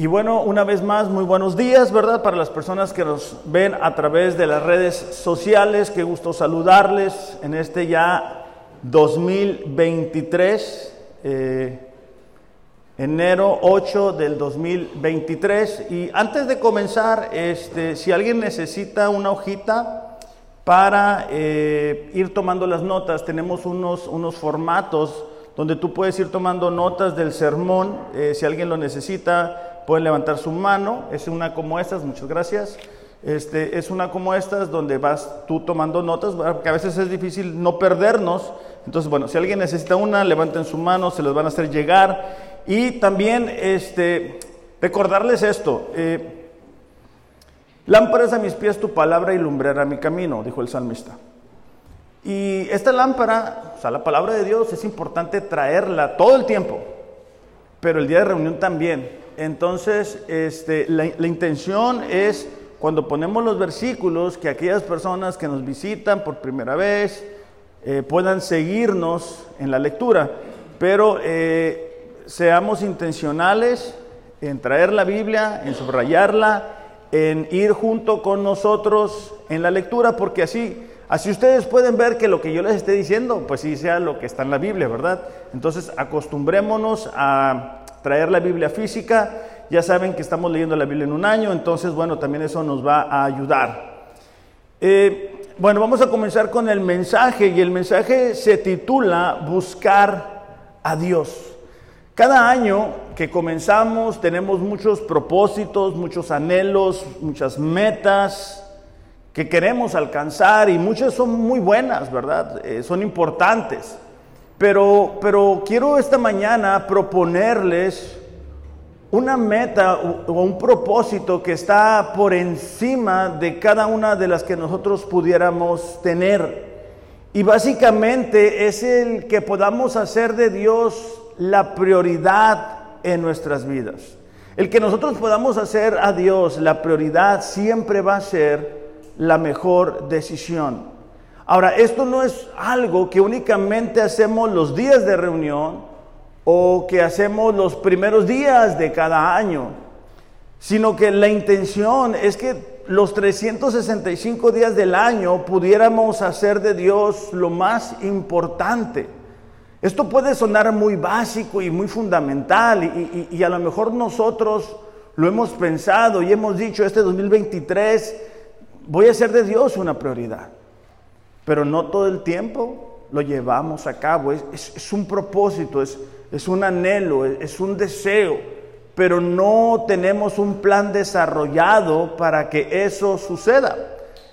Y bueno, una vez más, muy buenos días, ¿verdad? Para las personas que nos ven a través de las redes sociales, qué gusto saludarles en este ya 2023, eh, enero 8 del 2023. Y antes de comenzar, este, si alguien necesita una hojita para eh, ir tomando las notas, tenemos unos, unos formatos donde tú puedes ir tomando notas del sermón, eh, si alguien lo necesita pueden levantar su mano, es una como estas, muchas gracias. Este, es una como estas donde vas tú tomando notas, porque a veces es difícil no perdernos. Entonces, bueno, si alguien necesita una, levanten su mano, se los van a hacer llegar. Y también este, recordarles esto. Eh, Lámparas a mis pies tu palabra y lumbrera mi camino, dijo el salmista. Y esta lámpara, o sea, la palabra de Dios, es importante traerla todo el tiempo, pero el día de reunión también. Entonces, este, la, intención es, cuando ponemos los versículos, que aquellas personas que nos visitan por primera vez eh, puedan seguirnos en la lectura, pero eh, seamos intencionales en traer la Biblia, en subrayarla, en ir junto con nosotros en la lectura, porque así, así ustedes pueden ver que lo que yo les esté diciendo, pues sí sea lo que está en la Biblia, ¿verdad? Entonces acostumbrémonos a traer la Biblia física. Ya saben que estamos leyendo la Biblia en un año, entonces, bueno, también eso nos va a ayudar. Eh, bueno, vamos a comenzar con el mensaje y el mensaje se titula Buscar a Dios. Cada año que comenzamos tenemos muchos propósitos, muchos anhelos, muchas metas que queremos alcanzar y muchas son muy buenas, ¿verdad? Eh, son importantes. Pero, pero quiero esta mañana proponerles una meta o un propósito que está por encima de cada una de las que nosotros pudiéramos tener. Y básicamente es el que podamos hacer de Dios la prioridad en nuestras vidas. El que nosotros podamos hacer a Dios la prioridad siempre va a ser la mejor decisión. Ahora, esto no es algo que únicamente hacemos los días de reunión o que hacemos los primeros días de cada año, sino que la intención es que los 365 días del año pudiéramos hacer de Dios lo más importante. Esto puede sonar muy básico y muy fundamental y, a lo mejor nosotros lo hemos pensado y hemos dicho, este 2023 voy a hacer de Dios una prioridad pero no todo el tiempo lo llevamos a cabo. Es, un propósito, es, es un anhelo, es, un deseo, pero no tenemos un plan desarrollado para que eso suceda.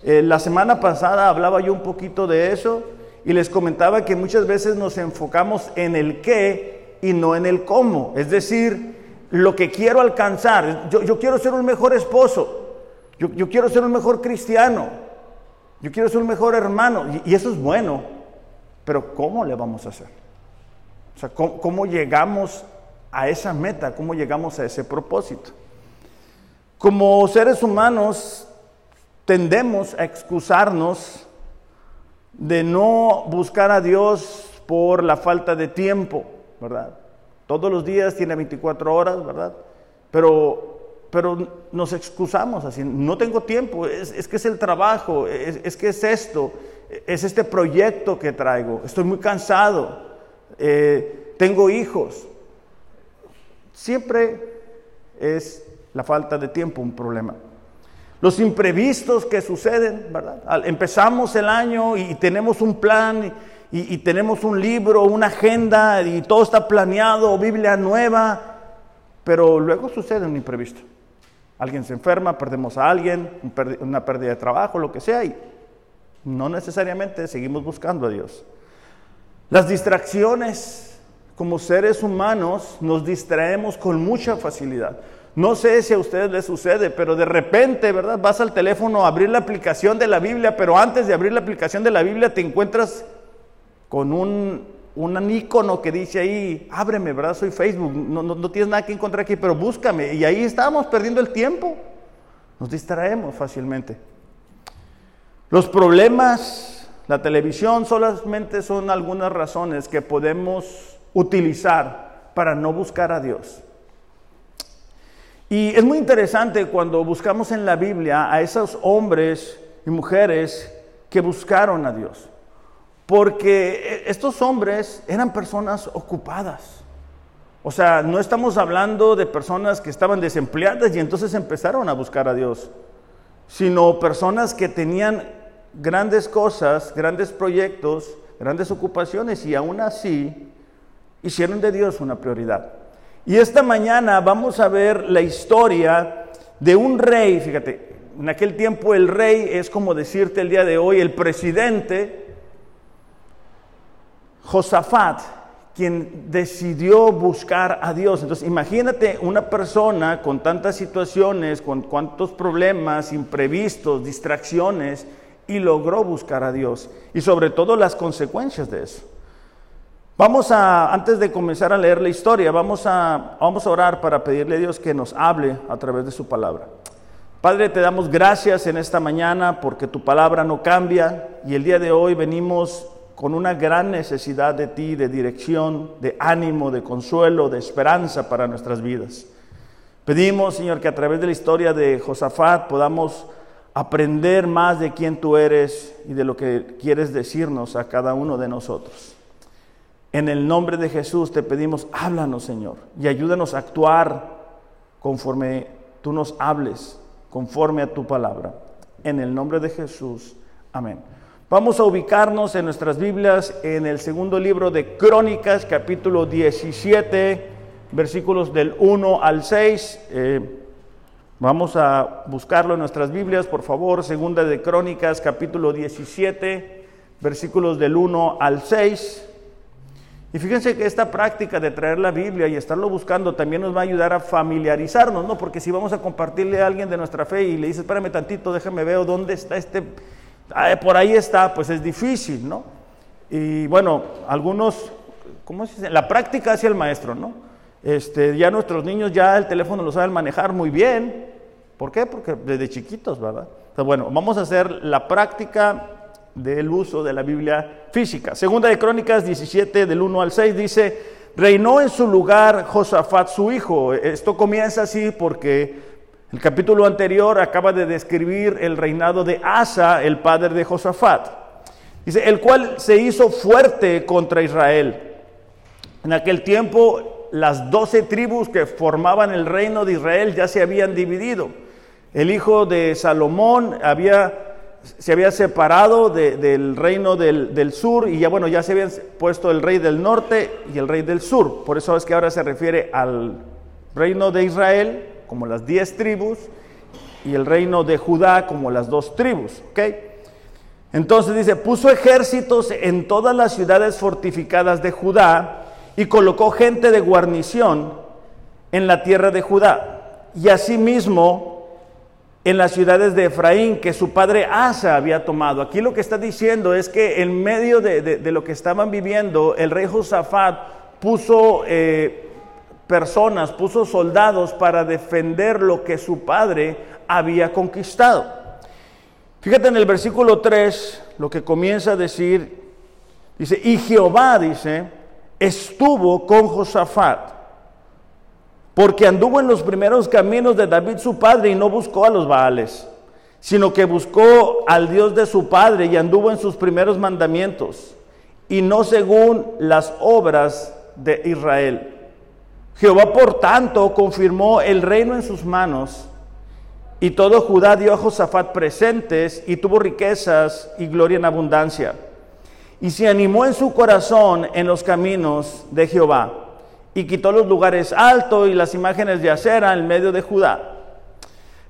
Eh, la semana pasada hablaba yo un poquito de eso y les comentaba que muchas veces nos enfocamos en el qué y no en el cómo. Es decir, lo que quiero alcanzar. Yo, quiero ser un mejor esposo. Yo, yo quiero ser un mejor cristiano. Yo quiero ser un mejor hermano y, eso es bueno, pero ¿cómo le vamos a hacer? O sea, ¿cómo, llegamos a esa meta? ¿Cómo llegamos a ese propósito? Como seres humanos tendemos a excusarnos de no buscar a Dios por la falta de tiempo, ¿verdad? Todos los días tiene 24 horas, ¿verdad? Pero pero nos excusamos así, no tengo tiempo, es, que es el trabajo, es, que es esto, es este proyecto que traigo, estoy muy cansado, eh, tengo hijos. Siempre es la falta de tiempo un problema. Los imprevistos que suceden, ¿verdad? Empezamos el año y tenemos un plan y, y tenemos un libro, una agenda y todo está planeado, Biblia nueva, pero luego sucede un imprevisto. Alguien se enferma, perdemos a alguien, una pérdida de trabajo, lo que sea, y no necesariamente seguimos buscando a Dios. Las distracciones, como seres humanos, nos distraemos con mucha facilidad. No sé si a ustedes les sucede, pero de repente, ¿verdad? Vas al teléfono a abrir la aplicación de la Biblia, pero antes de abrir la aplicación de la Biblia te encuentras con un un icono que dice ahí, ábreme, ¿verdad? Soy Facebook, no, no, tienes nada que encontrar aquí, pero búscame. Y ahí estamos perdiendo el tiempo. Nos distraemos fácilmente. Los problemas, la televisión solamente son algunas razones que podemos utilizar para no buscar a Dios. Y es muy interesante cuando buscamos en la Biblia a esos hombres y mujeres que buscaron a Dios. Porque estos hombres eran personas ocupadas. O sea, no estamos hablando de personas que estaban desempleadas y entonces empezaron a buscar a Dios, sino personas que tenían grandes cosas, grandes proyectos, grandes ocupaciones y aún así hicieron de Dios una prioridad. Y esta mañana vamos a ver la historia de un rey, fíjate, en aquel tiempo el rey es como decirte el día de hoy el presidente, Josafat, quien decidió buscar a Dios. Entonces, imagínate una persona con tantas situaciones, con cuantos problemas, imprevistos, distracciones, y logró buscar a Dios. Y sobre todo las consecuencias de eso. Vamos a, antes de comenzar a leer la historia, vamos a, vamos a orar para pedirle a Dios que nos hable a través de su palabra. Padre, te damos gracias en esta mañana porque tu palabra no cambia y el día de hoy venimos con una gran necesidad de ti, de dirección, de ánimo, de consuelo, de esperanza para nuestras vidas. Pedimos, Señor, que a través de la historia de Josafat podamos aprender más de quién tú eres y de lo que quieres decirnos a cada uno de nosotros. En el nombre de Jesús te pedimos, háblanos, Señor, y ayúdanos a actuar conforme tú nos hables conforme a tu palabra. En el nombre de Jesús. Amén. Vamos a ubicarnos en nuestras Biblias en el segundo libro de Crónicas, capítulo 17, versículos del 1 al 6. Eh, vamos a buscarlo en nuestras Biblias, por favor. Segunda de Crónicas, capítulo 17, versículos del 1 al 6. Y fíjense que esta práctica de traer la Biblia y estarlo buscando también nos va a ayudar a familiarizarnos, ¿no? Porque si vamos a compartirle a alguien de nuestra fe y le dice, espérame tantito, déjame ver dónde está este, por ahí está, pues es difícil, ¿no? Y bueno, algunos, ¿cómo se dice? La práctica hacia el maestro, ¿no? Este, ya nuestros niños ya el teléfono lo saben manejar muy bien. ¿Por qué? Porque desde chiquitos, ¿verdad? Entonces, bueno, vamos a hacer la práctica del uso de la Biblia física. Segunda de Crónicas 17 del 1 al 6 dice, reinó en su lugar Josafat su hijo. Esto comienza así porque el capítulo anterior acaba de describir el reinado de Asa, el padre de Josafat. Dice, el cual se hizo fuerte contra Israel. En aquel tiempo las doce tribus que formaban el reino de Israel ya se habían dividido. El hijo de Salomón había se había separado del reino del, sur y ya bueno, ya se habían puesto el rey del norte y el rey del sur. Por eso es que ahora se refiere al reino de Israel como las diez tribus y el reino de Judá como las dos tribus. Entonces dice, puso ejércitos en todas las ciudades fortificadas de Judá y colocó gente de guarnición en la tierra de Judá. Y asimismo en las ciudades de Efraín que su padre Asa había tomado. Aquí lo que está diciendo es que en medio de, lo que estaban viviendo, el rey Josafat puso eh, personas, puso soldados para defender lo que su padre había conquistado. Fíjate en el versículo 3, lo que comienza a decir, dice, y Jehová, dice, estuvo con Josafat porque anduvo en los primeros caminos de David su padre y no buscó a los Baales, sino que buscó al Dios de su padre y anduvo en sus primeros mandamientos, y no según las obras de Israel. Jehová, por tanto, confirmó el reino en sus manos, y todo Judá dio a Josafat presentes y tuvo riquezas y gloria en abundancia. Y se animó en su corazón en los caminos de Jehová y quitó los lugares altos y las imágenes de acera en medio de Judá.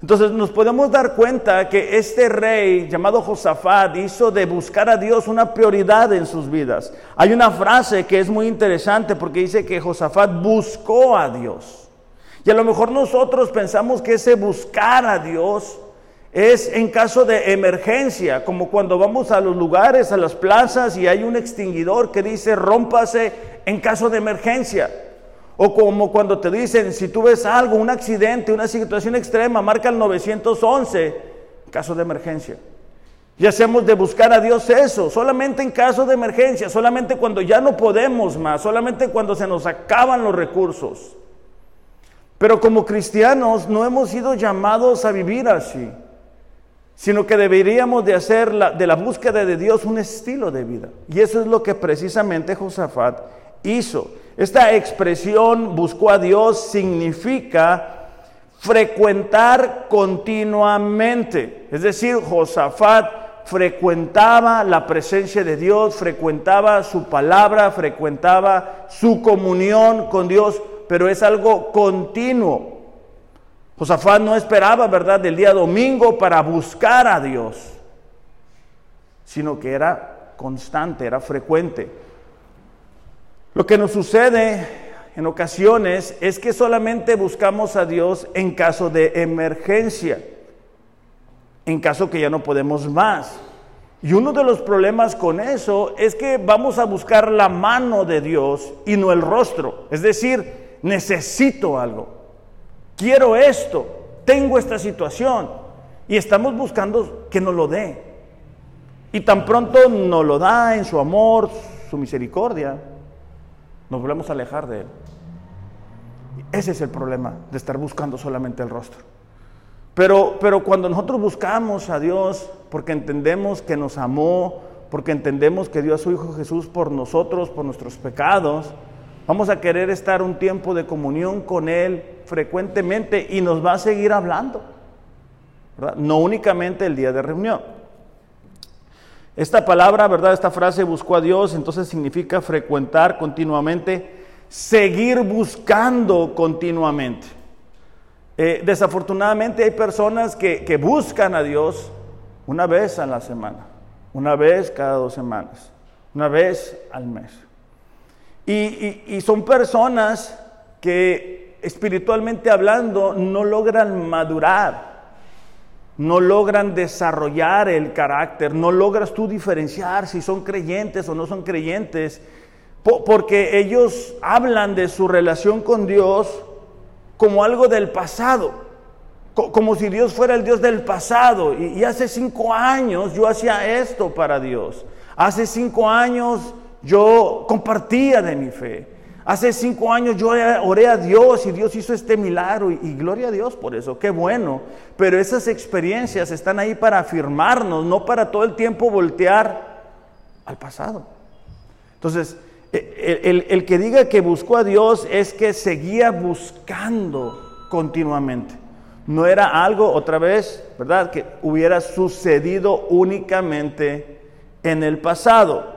Entonces nos podemos dar cuenta que este rey llamado Josafat hizo de buscar a Dios una prioridad en sus vidas. Hay una frase que es muy interesante porque dice que Josafat buscó a Dios. Y a lo mejor nosotros pensamos que ese buscar a Dios es en caso de emergencia, como cuando vamos a los lugares, a las plazas y hay un extinguidor que dice rómpase en caso de emergencia. O como cuando te dicen, si tú ves algo, un accidente, una situación extrema, marca el 911, caso de emergencia. Y hacemos de buscar a Dios eso, solamente en caso de emergencia, solamente cuando ya no podemos más, solamente cuando se nos acaban los recursos. Pero como cristianos no hemos sido llamados a vivir así, sino que deberíamos de hacer de la búsqueda de Dios un estilo de vida. Y eso es lo que precisamente Josafat hizo. Esta expresión buscó a Dios significa frecuentar continuamente. Es decir, Josafat frecuentaba la presencia de Dios, frecuentaba su palabra, frecuentaba su comunión con Dios, pero es algo continuo. Josafat no esperaba, ¿verdad?, del día domingo para buscar a Dios, sino que era constante, era frecuente. Lo que nos sucede en ocasiones es que solamente buscamos a Dios en caso de emergencia, en caso que ya no podemos más. Y uno de los problemas con eso es que vamos a buscar la mano de Dios y no el rostro. Es decir, necesito algo, quiero esto, tengo esta situación y estamos buscando que nos lo dé. Y tan pronto nos lo da en su amor, su misericordia, nos volvemos a alejar de Él. Ese es el problema de estar buscando solamente el rostro. Pero, pero cuando nosotros buscamos a Dios porque entendemos que nos amó, porque entendemos que dio a su Hijo Jesús por nosotros, por nuestros pecados, vamos a querer estar un tiempo de comunión con Él frecuentemente y nos va a seguir hablando. No únicamente el día de reunión. Esta palabra, ¿verdad? Esta frase buscó a Dios, entonces significa frecuentar continuamente seguir buscando continuamente. Eh, desafortunadamente hay personas que, buscan a Dios una vez a la semana, una vez cada dos semanas, una vez al mes. y son personas que espiritualmente hablando no logran madurar, no logran desarrollar el carácter, no logras tú diferenciar si son creyentes o no son creyentes porque ellos hablan de su relación con Dios como algo del pasado, como si Dios fuera el Dios del pasado. Y, hace cinco años yo hacía esto para Dios. Hace cinco años yo compartía de mi fe. Hace cinco años yo oré a Dios y Dios hizo este milagro y, gloria a Dios por eso, qué bueno. Pero esas experiencias están ahí para afirmarnos, no para todo el tiempo voltear al pasado. Entonces, el, que diga que buscó a Dios es que seguía buscando continuamente. No era algo, otra vez, ¿verdad?, que hubiera sucedido únicamente en el pasado.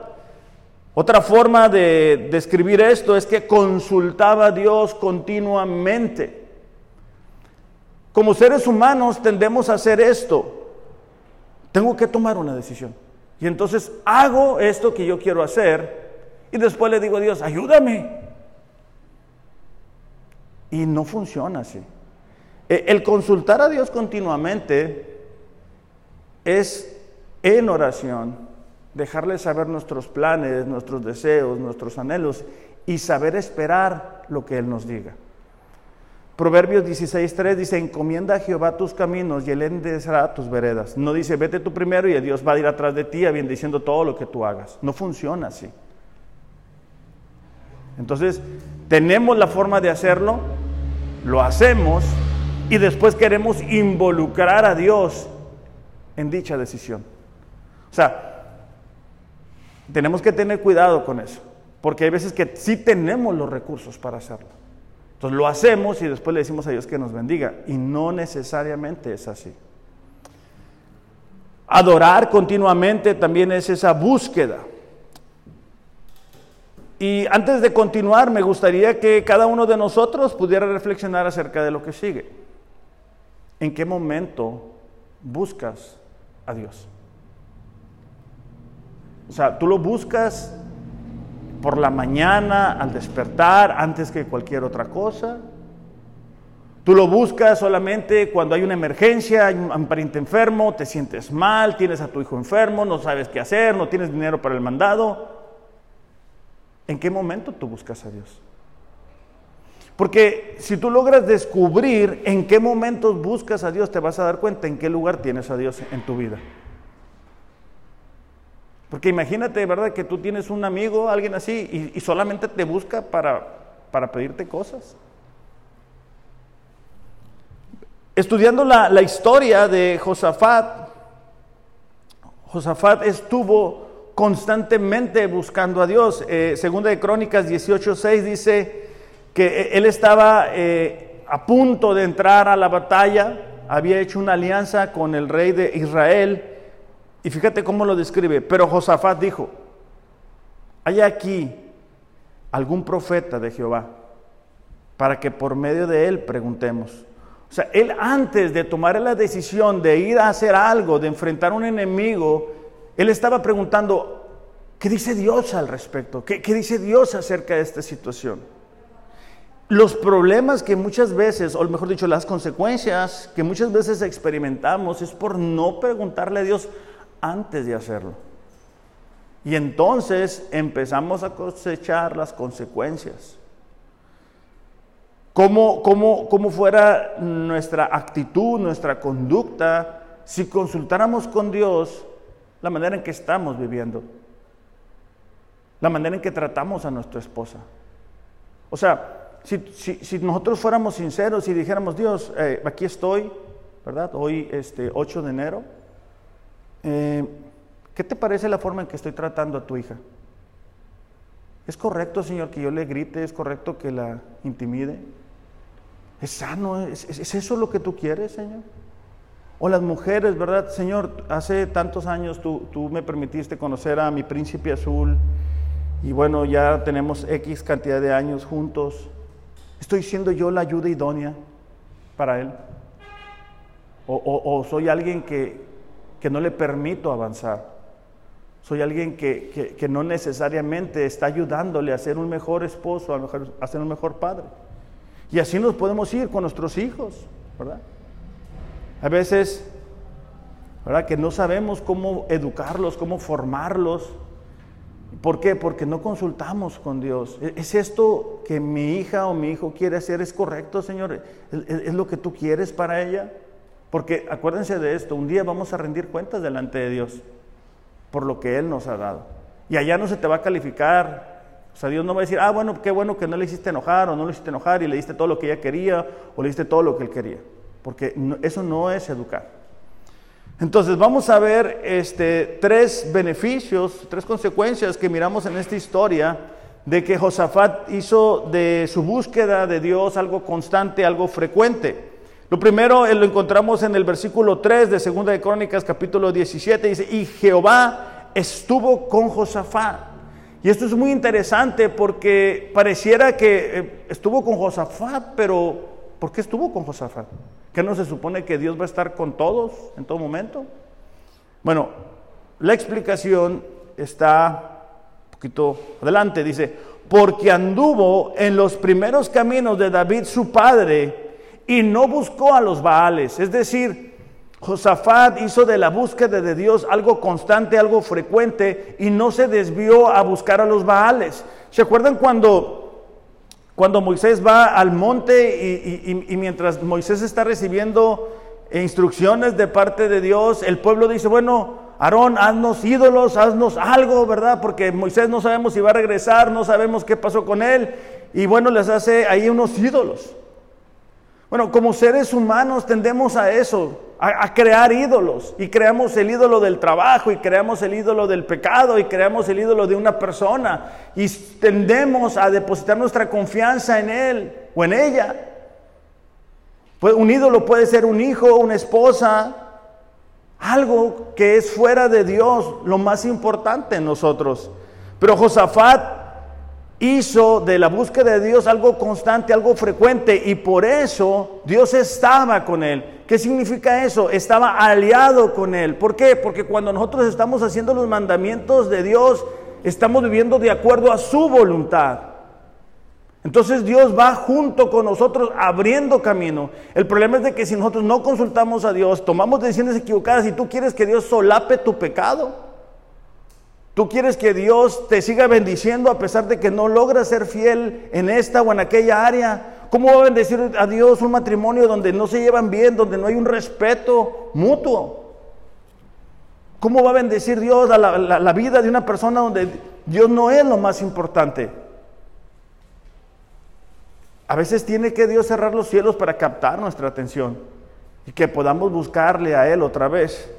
Otra forma de describir esto es que consultaba a Dios continuamente. Como seres humanos tendemos a hacer esto. Tengo que tomar una decisión. Y entonces hago esto que yo quiero hacer y después le digo a Dios, ayúdame. Y no funciona así. E, el consultar a Dios continuamente es en oración, dejarle saber nuestros planes, nuestros deseos, nuestros anhelos y saber esperar lo que Él nos diga. Proverbios 16.3 dice, encomienda a Jehová tus caminos y Él enderezará tus veredas. No dice, vete tú primero y Dios va a ir atrás de ti, diciendo todo lo que tú hagas. No funciona así. Entonces, tenemos la forma de hacerlo, lo hacemos y después queremos involucrar a Dios en dicha decisión. O sea, tenemos que tener cuidado con eso, porque hay veces que sí tenemos los recursos para hacerlo. Entonces lo hacemos y después le decimos a Dios que nos bendiga, y no necesariamente es así. Adorar continuamente también es esa búsqueda. Y antes de continuar, me gustaría que cada uno de nosotros pudiera reflexionar acerca de lo que sigue. ¿En qué momento buscas a Dios? O sea, tú lo buscas por la mañana, al despertar, antes que cualquier otra cosa. Tú lo buscas solamente cuando hay una emergencia, hay un pariente enfermo, te sientes mal, tienes a tu hijo enfermo, no sabes qué hacer, no tienes dinero para el mandado. ¿En qué momento tú buscas a Dios? Porque si tú logras descubrir en qué momentos buscas a Dios, te vas a dar cuenta en qué lugar tienes a Dios en tu vida. Porque imagínate, ¿verdad? Que tú tienes un amigo, alguien así, y, solamente te busca para, para pedirte cosas. estudiando la, historia de Josafat, Josafat estuvo constantemente buscando a Dios. Eh, segunda de Crónicas 18:6 dice que él estaba eh, a punto de entrar a la batalla, había hecho una alianza con el rey de Israel, y fíjate cómo lo describe, pero Josafat dijo, hay aquí algún profeta de Jehová, para que por medio de él preguntemos. O sea, él antes de tomar la decisión de ir a hacer algo, de enfrentar a un enemigo, él estaba preguntando, ¿qué dice Dios al respecto? ¿Qué, qué dice Dios acerca de esta situación? Los problemas que muchas veces, o mejor dicho, las consecuencias que muchas veces experimentamos es por no preguntarle a Dios antes de hacerlo. Y entonces empezamos a cosechar las consecuencias. Cómo, cómo, fuera nuestra actitud, nuestra conducta, si consultáramos con Dios la manera en que estamos viviendo, la manera en que tratamos a nuestra esposa. O sea, si, nosotros fuéramos sinceros y dijéramos, Dios, eh, aquí estoy, ¿verdad? Hoy, este 8 de enero, eh, ¿qué te parece la forma en que estoy tratando a tu hija? ¿Es correcto, Señor, que yo le grite? ¿Es correcto que la intimide? ¿Es sano? ¿Es, eso lo que tú quieres, Señor? O las mujeres, ¿verdad? Señor, hace tantos años tú, tú me permitiste conocer a mi príncipe azul y bueno, ya tenemos X cantidad de años juntos. ¿Estoy siendo yo la ayuda idónea para él? ¿O, soy alguien que, que, no le permito avanzar? ¿Soy alguien que, que, no necesariamente está ayudándole a ser un mejor esposo, a, mejor, ser un mejor padre? Y así nos podemos ir con nuestros hijos, ¿verdad? A veces, ¿verdad? Que no sabemos cómo educarlos, cómo formarlos. ¿Por qué? Porque no consultamos con Dios. ¿E-, ¿Es esto que mi hija o mi hijo quiere hacer? ¿Es correcto, Señor? ¿Es, lo que tú quieres para ella? Porque acuérdense de esto, un día vamos a rendir cuentas delante de Dios por lo que Él nos ha dado. Y allá no se te va a calificar o sea, Dios no va a decir, ah, bueno, qué bueno que no le hiciste enojar o no le hiciste enojar y le diste todo lo que ella quería o le diste todo lo que él quería. Porque eso no es educar. Entonces vamos a ver este, tres beneficios, tres consecuencias que miramos en esta historia de que Josafat hizo de su búsqueda de Dios algo constante, algo frecuente. Lo primero eh, lo encontramos en el versículo 3 de Segunda de Crónicas, capítulo 17, dice, y Jehová estuvo con Josafat y esto es muy interesante porque pareciera que eh, estuvo con Josafat, pero ¿por qué estuvo con Josafat? ¿Que no se supone que Dios va a estar con todos en todo momento? Bueno, la explicación está un poquito adelante, dice, porque anduvo en los primeros caminos de David su padre y no buscó a los Baales, es decir, Josafat hizo de la búsqueda de Dios algo constante, algo frecuente y no se desvió a buscar a los Baales. ¿Se acuerdan cuando, cuando Moisés va al monte y, mientras Moisés está recibiendo instrucciones de parte de Dios, el pueblo dice, bueno, Aarón, haznos ídolos, haznos algo, ¿verdad? Porque Moisés no sabemos si va a regresar, no sabemos qué pasó con él. Y bueno, les hace ahí unos ídolos. Bueno, como seres humanos tendemos a eso, a, crear ídolos. Y creamos el ídolo del trabajo, y creamos el ídolo del pecado, y creamos el ídolo de una persona. Y tendemos a depositar nuestra confianza en él o en ella. Pues un ídolo puede ser un hijo, una esposa, algo que es fuera de Dios, lo más importante en nosotros. Pero Josafat hizo de la búsqueda de Dios algo constante, algo frecuente, y por eso Dios estaba con él. ¿Qué significa eso? Estaba aliado con él. ¿Por qué? Porque cuando nosotros estamos haciendo los mandamientos de Dios, estamos viviendo de acuerdo a su voluntad. Entonces Dios va junto con nosotros abriendo camino. El problema es de que si nosotros no consultamos a Dios, tomamos decisiones equivocadas y tú quieres que Dios solape tu pecado, Tú quieres que Dios te siga bendiciendo a pesar de que no logras ser fiel en esta o en aquella área. ¿Cómo va a bendecir a Dios un matrimonio donde no se llevan bien, donde no hay un respeto mutuo? ¿Cómo va a bendecir Dios a la, la vida de una persona donde Dios no es lo más importante? A veces tiene que Dios cerrar los cielos para captar nuestra atención. y que podamos buscarle a Él otra vez.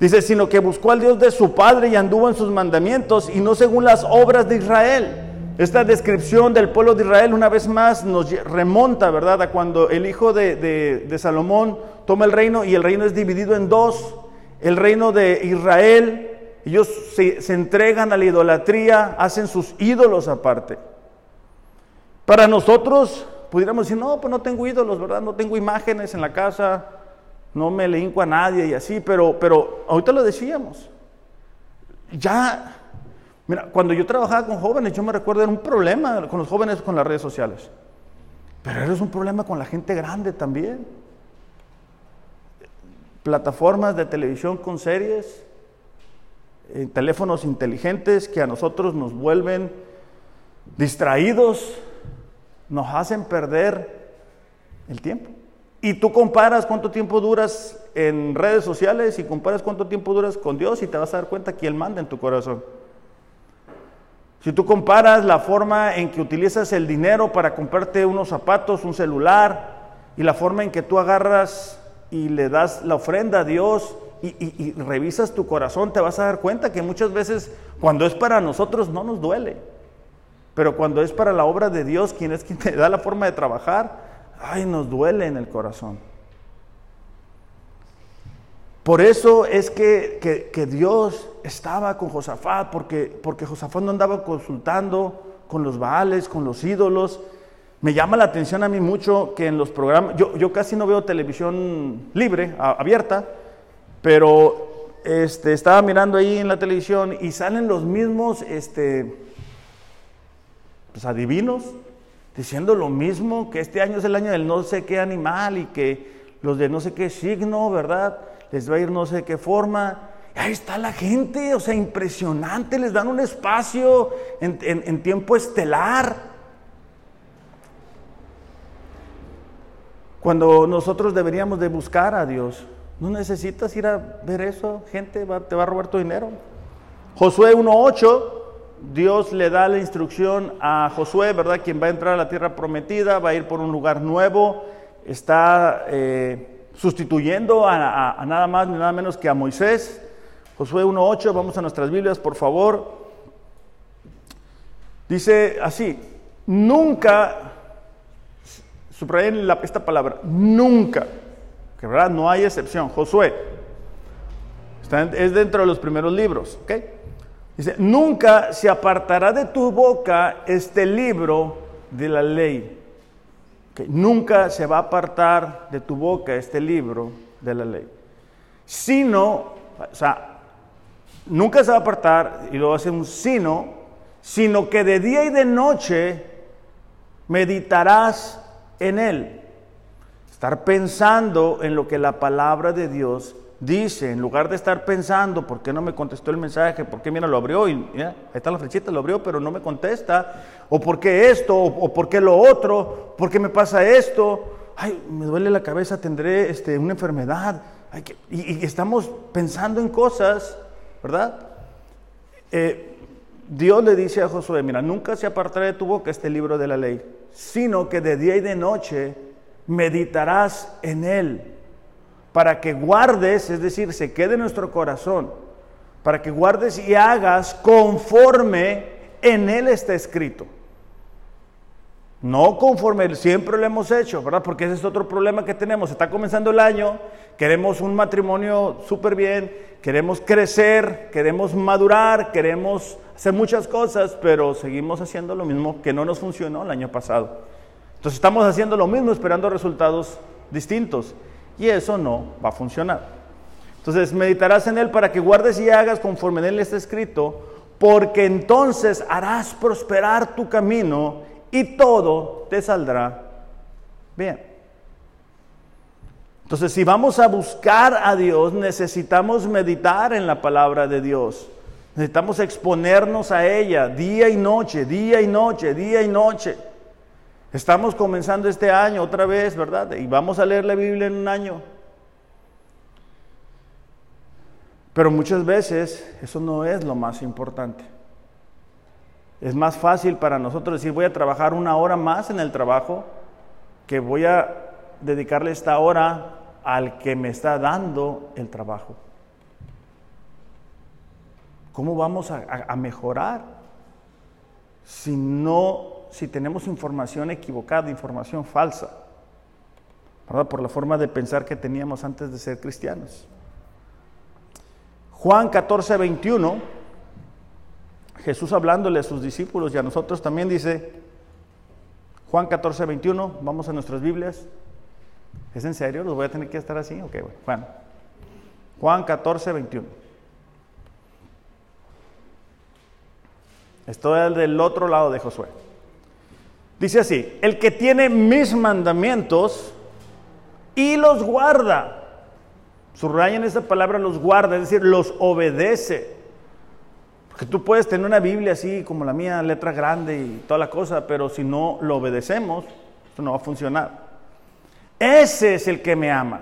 Dice, sino que buscó al Dios de su Padre y anduvo en sus mandamientos y no según las obras de Israel. Esta descripción del pueblo de Israel una vez más nos remonta, ¿verdad?, a cuando el hijo de, Salomón toma el reino y el reino es dividido en dos. El reino de Israel, ellos se, se entregan a la idolatría, hacen sus ídolos aparte. Para nosotros, pudiéramos decir, no, pues no tengo ídolos, ¿verdad? No tengo imágenes en la casa, no me le a nadie y así, pero, pero ahorita lo decíamos. Ya, mira, cuando yo trabajaba con jóvenes, yo me recuerdo era un problema con los jóvenes con las redes sociales. Pero era un problema con la gente grande también. Plataformas de televisión con series, eh, teléfonos inteligentes que a nosotros nos vuelven distraídos, nos hacen perder el tiempo. Y tú comparas cuánto tiempo duras en redes sociales y comparas cuánto tiempo duras con Dios y te vas a dar cuenta que Él manda en tu corazón. Si tú comparas la forma en que utilizas el dinero para comprarte unos zapatos, un celular, y la forma en que tú agarras y le das la ofrenda a Dios y, revisas tu corazón, te vas a dar cuenta que muchas veces cuando es para nosotros no nos duele. Pero cuando es para la obra de Dios, quien es quien te da la forma de trabajar, ay, nos duele en el corazón. Por eso es que, Dios estaba con Josafat, porque, porque Josafat no andaba consultando con los baales, con los ídolos. Me llama la atención a mí mucho que en los programas, yo, yo casi no veo televisión libre, abierta, pero este, estaba mirando ahí en la televisión y salen los mismos este, pues, adivinos diciendo lo mismo, que este año es el año del no sé qué animal y que los de no sé qué signo, ¿verdad? Les va a ir no sé qué forma. Ahí está la gente, o sea, impresionante, les dan un espacio en, tiempo estelar. Cuando nosotros deberíamos de buscar a Dios, no necesitas ir a ver eso, gente, te va a robar tu dinero. Josué 1.8 Dios le da la instrucción a Josué, ¿verdad? Quien va a entrar a la tierra prometida, va a ir por un lugar nuevo, está eh, sustituyendo a, nada más ni nada menos que a Moisés. Josué 1.8, vamos a nuestras Biblias, por favor. Dice así, nunca, subrayen esta palabra, nunca, que verdad no hay excepción, Josué, está, es dentro de los primeros libros, ¿ok? Dice, nunca se apartará de tu boca este libro de la ley. Que nunca se va a apartar de tu boca este libro de la ley. Sino, o sea, nunca se va a apartar, y luego hace un sino, sino que de día y de noche meditarás en él. Estar pensando en lo que la palabra de Dios dice, en lugar de estar pensando, ¿por qué no me contestó el mensaje? ¿Por qué, mira, lo abrió y ahí está la flechita, lo abrió, pero no me contesta? ¿O por qué esto? ¿O, por qué lo otro? ¿Por qué me pasa esto? Ay, me duele la cabeza, tendré este, una enfermedad. y, estamos pensando en cosas, ¿verdad? Eh, Dios le dice a Josué, mira, nunca se apartará de tu boca este libro de la ley, sino que de día y de noche meditarás en él para que guardes, es decir, se quede en nuestro corazón, para que guardes y hagas conforme en Él está escrito. No conforme siempre lo hemos hecho, ¿verdad? Porque ese es otro problema que tenemos. Está comenzando el año, queremos un matrimonio súper bien, queremos crecer, queremos madurar, queremos hacer muchas cosas, pero seguimos haciendo lo mismo que no nos funcionó el año pasado. Entonces estamos haciendo lo mismo esperando resultados distintos y eso no va a funcionar. Entonces meditarás en él para que guardes y hagas conforme en él está escrito, porque entonces harás prosperar tu camino y todo te saldrá bien. Entonces, si vamos a buscar a Dios, necesitamos meditar en la palabra de Dios. Necesitamos exponernos a ella día y noche, día y noche, día y noche. Estamos comenzando este año otra vez, ¿verdad? Y vamos a leer la Biblia en un año. Pero muchas veces eso no es lo más importante. Es más fácil para nosotros decir voy a trabajar una hora más en el trabajo que voy a dedicarle esta hora al que me está dando el trabajo. ¿Cómo vamos a, mejorar si no, si tenemos información equivocada, información falsa? Por la forma de pensar que teníamos antes de ser cristianos. Juan 14, 21, Jesús hablándole a sus discípulos y a nosotros también dice, Juan 14, 21, vamos a nuestras Biblias. ¿Es en serio? ¿Los voy a tener que estar así? Ok, bueno. Juan 14, 21. Estoy del otro lado de Josué. Dice así, el que tiene mis mandamientos y los guarda. Subrayen esa palabra, los guarda, es decir, los obedece. Porque tú puedes tener una Biblia así como la mía, letra grande y toda la cosa, pero si no lo obedecemos, esto no va a funcionar. Ese es el que me ama.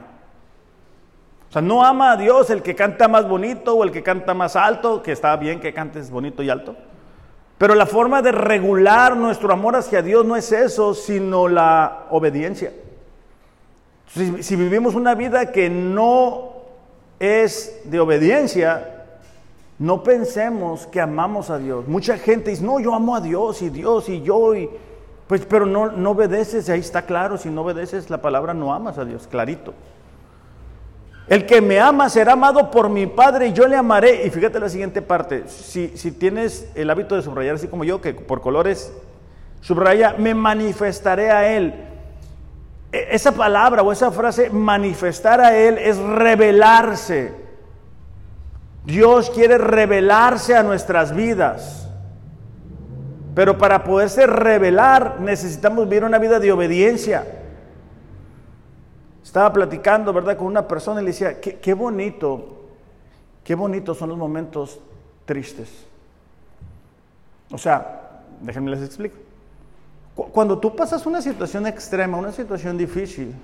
O sea, no ama a Dios el que canta más bonito o el que canta más alto, que está bien que cantes bonito y alto. Pero la forma de regular nuestro amor hacia Dios no es eso, sino la obediencia. Si, vivimos una vida que no es de obediencia, no pensemos que amamos a Dios. Mucha gente dice, no, yo amo a Dios y Dios y yo, y, pues, pero no, no obedeces, ahí está claro, si no obedeces la palabra no amas a Dios, clarito. El que me ama será amado por mi Padre y yo le amaré. Y fíjate la siguiente parte, si, si tienes el hábito de subrayar así como yo, que por colores subraya, me manifestaré a Él. E, esa palabra o esa frase, manifestar a Él, es revelarse. Dios quiere revelarse a nuestras vidas. Pero para poderse revelar necesitamos vivir una vida de obediencia. Estaba platicando, ¿verdad?, con una persona y le decía, qué, bonito, qué bonitos son los momentos tristes. O sea, déjenme les explico. Cuando tú pasas una situación extrema, una situación difícil,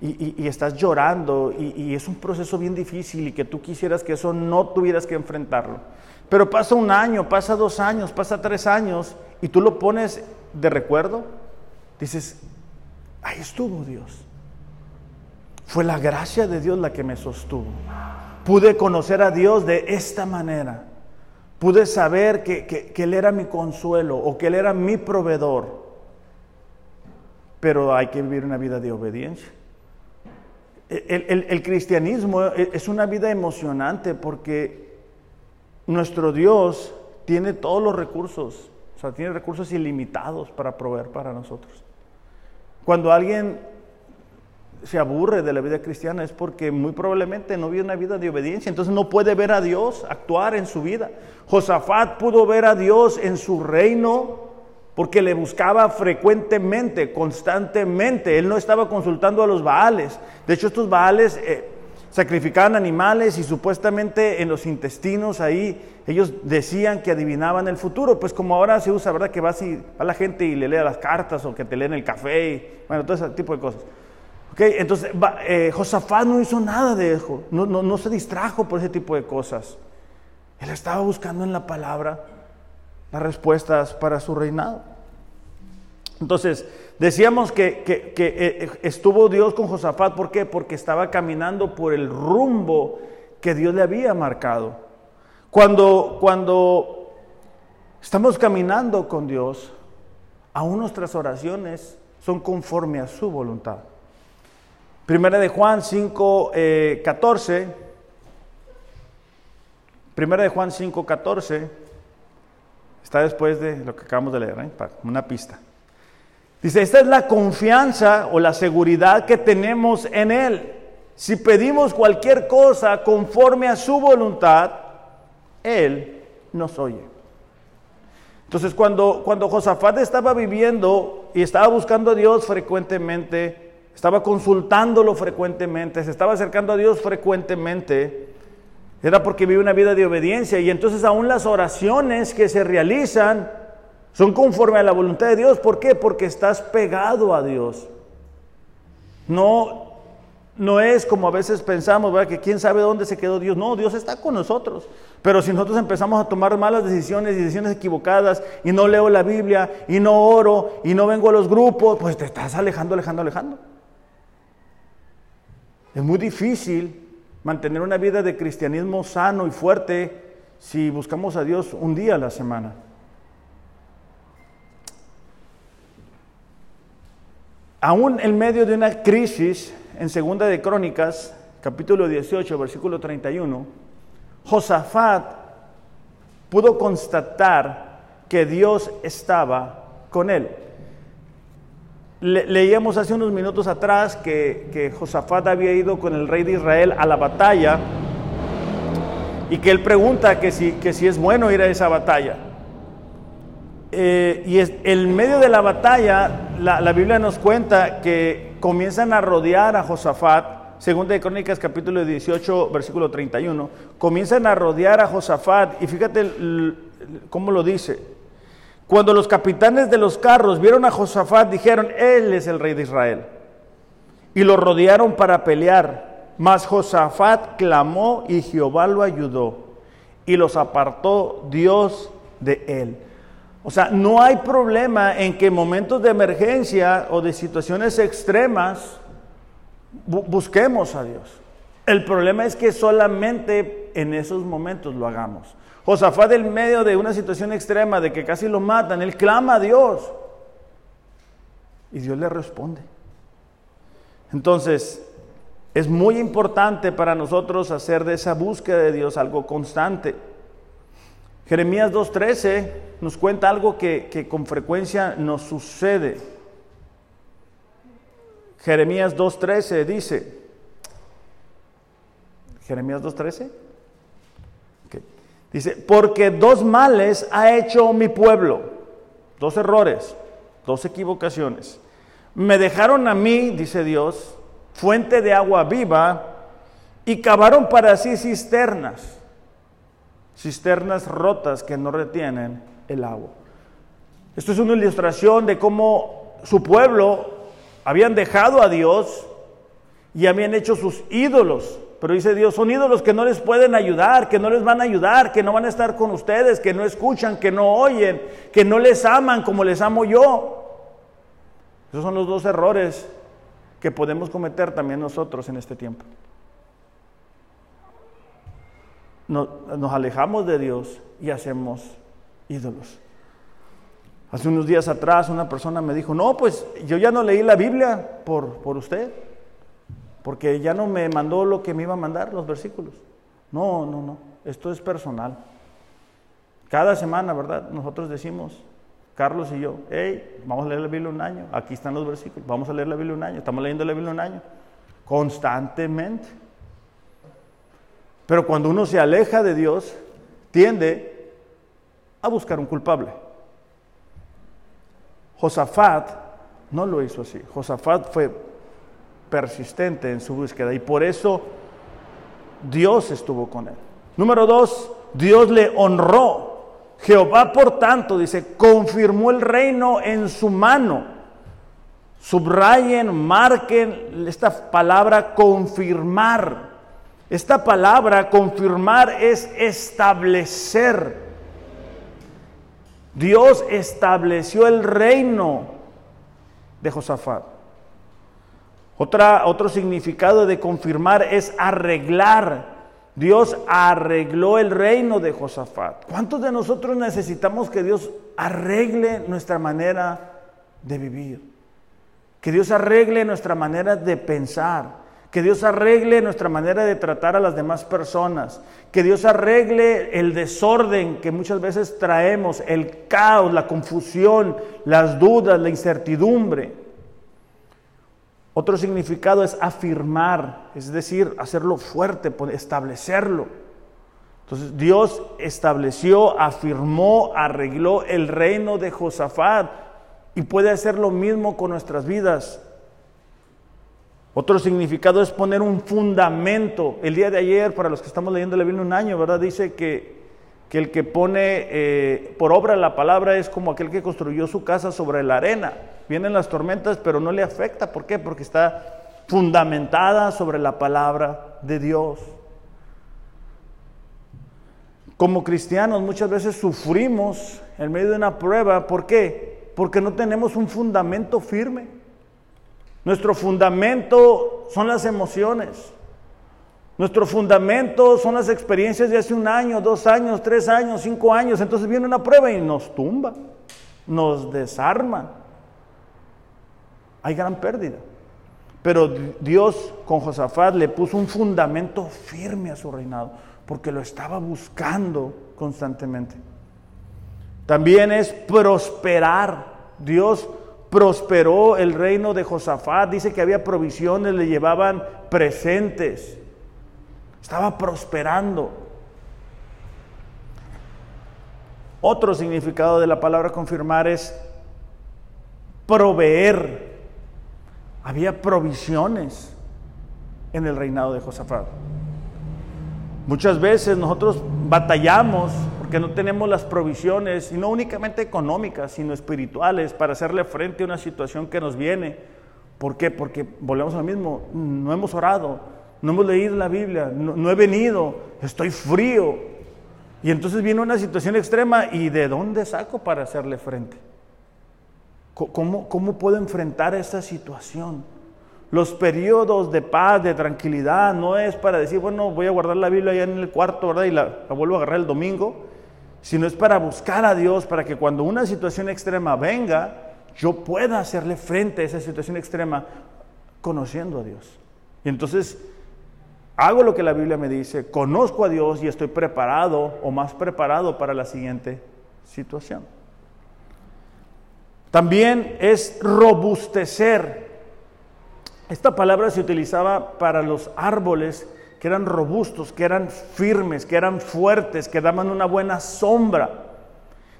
y, estás llorando y, y, es un proceso bien difícil y que tú quisieras que eso no tuvieras que enfrentarlo. Pero pasa un año, pasa dos años, pasa tres años y tú lo pones de recuerdo, dices, ahí estuvo Dios. Fue la gracia de Dios la que me sostuvo. Pude conocer a Dios de esta manera. Pude saber que, Él era mi consuelo o que Él era mi proveedor. Pero hay que vivir una vida de obediencia. el, cristianismo es una vida emocionante porque nuestro Dios tiene todos los recursos, o sea, tiene recursos ilimitados para proveer para nosotros. Cuando alguien se aburre de la vida cristiana es porque muy probablemente no vive una vida de obediencia, entonces no puede ver a Dios actuar en su vida. Josafat pudo ver a Dios en su reino porque le buscaba frecuentemente, constantemente. Él no estaba consultando a los Baales. De hecho, estos Baales eh, sacrificaban animales y supuestamente en los intestinos ahí ellos decían que adivinaban el futuro. Pues como ahora se usa, ¿verdad? Que va, así, a la gente y le lea las cartas o que te leen el café, y, bueno, todo ese tipo de cosas. Entonces, eh, Josafat no hizo nada de eso, no, se distrajo por ese tipo de cosas. Él estaba buscando en la palabra las respuestas para su reinado. Entonces, decíamos que, que, eh, estuvo Dios con Josafat, ¿por qué? Porque estaba caminando por el rumbo que Dios le había marcado. Cuando, cuando estamos caminando con Dios, aún nuestras oraciones son conforme a su voluntad. Primera de Juan 5, 14. Eh, Primera de Juan 5, 14. Está después de lo que acabamos de leer, ¿eh? una pista. Dice, esta es la confianza o la seguridad que tenemos en Él. Si pedimos cualquier cosa conforme a su voluntad, Él nos oye. Entonces, cuando, cuando Josafat estaba viviendo y estaba buscando a Dios frecuentemente, estaba consultándolo frecuentemente, se estaba acercando a Dios frecuentemente, era porque vive una vida de obediencia y entonces aún las oraciones que se realizan son conforme a la voluntad de Dios. ¿Por qué? Porque estás pegado a Dios. No, no es como a veces pensamos, ¿verdad? que quién sabe dónde se quedó Dios. No, Dios está con nosotros. Pero si nosotros empezamos a tomar malas decisiones, decisiones equivocadas, y no leo la Biblia, y no oro, y no vengo a los grupos, pues te estás alejando, alejando, alejando. Es muy difícil mantener una vida de cristianismo sano y fuerte si buscamos a Dios un día a la semana. Aún en medio de una crisis, en Segunda de Crónicas, capítulo 18, versículo 31, Josafat pudo constatar que Dios estaba con él. Leíamos hace unos minutos atrás que, Josafat había ido con el rey de Israel a la batalla y que él pregunta que si, que si es bueno ir a esa batalla. Eh, y en medio de la batalla, la, Biblia nos cuenta que comienzan a rodear a Josafat, segunda de Crónicas capítulo 18, versículo 31, comienzan a rodear a Josafat y fíjate cómo lo dice. Cuando los capitanes de los carros vieron a Josafat, dijeron, Él es el rey de Israel. Y lo rodearon para pelear. Mas Josafat clamó y Jehová lo ayudó y los apartó Dios de él. O sea, no hay problema en que en momentos de emergencia o de situaciones extremas busquemos a Dios. El problema es que solamente en esos momentos lo hagamos. Josafat en medio de una situación extrema de que casi lo matan, él clama a Dios y Dios le responde. Entonces, es muy importante para nosotros hacer de esa búsqueda de Dios algo constante. Jeremías 2.13 nos cuenta algo que, con frecuencia nos sucede. Jeremías 2.13 dice, Jeremías 2.13, dice, porque dos males ha hecho mi pueblo, dos errores, dos equivocaciones. Me dejaron a mí, dice Dios, fuente de agua viva, y cavaron para sí cisternas, cisternas rotas que no retienen el agua. Esto es una ilustración de cómo su pueblo habían dejado a Dios y habían hecho sus ídolos. Pero dice Dios, son ídolos que no les pueden ayudar, que no les van a ayudar, que no van a estar con ustedes, que no escuchan, que no oyen, que no les aman como les amo yo. Esos son los dos errores que podemos cometer también nosotros en este tiempo. Nos, alejamos de Dios y hacemos ídolos. Hace unos días atrás una persona me dijo, no, pues yo ya no leí la Biblia por, por usted, porque ya no me mandó lo que me iba a mandar, los versículos. No, no, no, esto es personal. Cada semana, ¿verdad? Nosotros decimos, Carlos y yo, hey, vamos a leer la Biblia un año, aquí están los versículos, vamos a leer la Biblia un año, estamos leyendo la Biblia un año, constantemente. Pero cuando uno se aleja de Dios, tiende a buscar un culpable. Josafat no lo hizo así. Josafat fue persistente en su búsqueda y por eso Dios estuvo con él. Número dos, Dios le honró Jehová, por tanto, dice, confirmó el reino en su mano. Subrayen, marquen esta palabra confirmar. Esta palabra confirmar es establecer. Dios estableció el reino de Josafat. Otra, otro significado de confirmar es arreglar Dios arregló el reino de Josafat. ¿Cuántos de nosotros necesitamos que Dios arregle nuestra manera de vivir? Que Dios arregle nuestra manera de pensar. Que Dios arregle nuestra manera de tratar a las demás personas. Que Dios arregle el desorden que muchas veces traemos, el caos, la confusión, las dudas, la incertidumbre. Otro significado es afirmar, es decir, hacerlo fuerte, establecerlo. Entonces Dios estableció, afirmó, arregló el reino de Josafat y puede hacer lo mismo con nuestras vidas. Otro significado es poner un fundamento. El día de ayer, para los que estamos leyendo la Biblia un año, ¿verdad? Dice que, que el que pone eh, por obra la palabra es como aquel que construyó su casa sobre la arena. Vienen las tormentas, pero no le afecta. ¿Por qué? Porque está fundamentada sobre la palabra de Dios. Como cristianos muchas veces sufrimos en medio de una prueba. ¿Por qué? Porque no tenemos un fundamento firme. Nuestro fundamento son las emociones. Nuestro fundamento son las experiencias de hace un año, dos años, tres años, cinco años. Entonces viene una prueba y nos tumba, nos desarma. Hay gran pérdida. Pero Dios con Josafat le puso un fundamento firme a su reinado, porque lo estaba buscando constantemente. También es prosperar. Dios prosperó el reino de Josafat. Dice que había provisiones, le llevaban presentes. Estaba prosperando. Otro significado de la palabra confirmar es proveer. Había provisiones en el reinado de Josafat. Muchas veces nosotros batallamos porque no tenemos las provisiones, y no únicamente económicas, sino espirituales, para hacerle frente a una situación que nos viene. ¿Por qué? Porque volvemos a lo mismo, no hemos orado, no hemos leído la Biblia, no, he venido, estoy frío. Y entonces viene una situación extrema y ¿de dónde saco para hacerle frente? ¿Cómo, cómo puedo enfrentar esta situación? Los periodos de paz, de tranquilidad, no es para decir, bueno, voy a guardar la Biblia allá en el cuarto, ¿verdad? Y la, la vuelvo a agarrar el domingo, sino es para buscar a Dios, para que cuando una situación extrema venga, yo pueda hacerle frente a esa situación extrema conociendo a Dios. Y entonces hago lo que la Biblia me dice, conozco a Dios y estoy preparado o más preparado para la siguiente situación. También es robustecer. Esta palabra se utilizaba para los árboles que eran robustos, que eran firmes, que eran fuertes, que daban una buena sombra.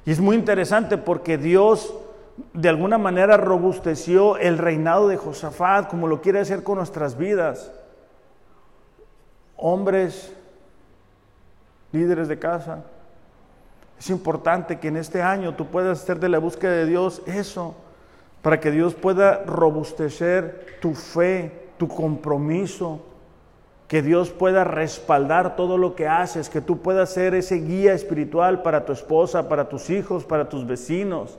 Y es muy interesante porque Dios de alguna manera robusteció el reinado de Josafat como lo quiere hacer con nuestras vidas hombres, líderes de casa. Es importante que en este año tú puedas hacer de la búsqueda de Dios eso, para que Dios pueda robustecer tu fe, tu compromiso, que Dios pueda respaldar todo lo que haces, que tú puedas ser ese guía espiritual para tu esposa, para tus hijos, para tus vecinos.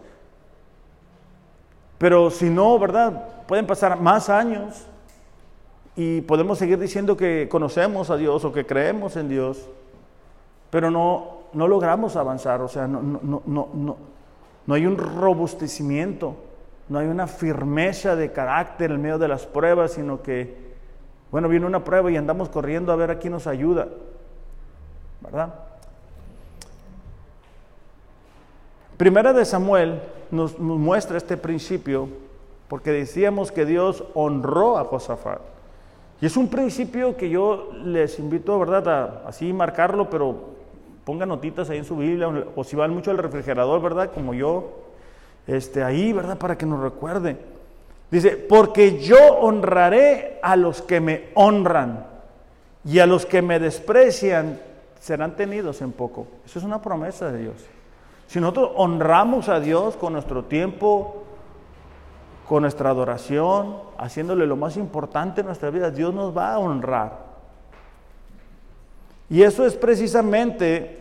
Pero si no, ¿verdad? Pueden pasar más años y podemos seguir diciendo que conocemos a Dios o que creemos en Dios, pero no, no logramos avanzar, o sea, no, no, no, no, hay un robustecimiento, no hay una firmeza de carácter en medio de las pruebas, sino que, bueno, viene una prueba y andamos corriendo a ver a quién nos ayuda, ¿verdad? Primera de Samuel nos muestra este principio porque decíamos que Dios honró a Josafat. Y es un principio que yo les invito, ¿verdad?, a así marcarlo, pero ponga notitas ahí en su Biblia, o si van mucho al refrigerador, ¿verdad?, como yo, este, ahí, ¿verdad?, para que nos recuerde. Dice, porque yo honraré a los que me honran, y a los que me desprecian serán tenidos en poco. Eso es una promesa de Dios. Si nosotros honramos a Dios con nuestro tiempo, con nuestra adoración, haciéndole lo más importante en nuestra vida, Dios nos va a honrar. Y eso es precisamente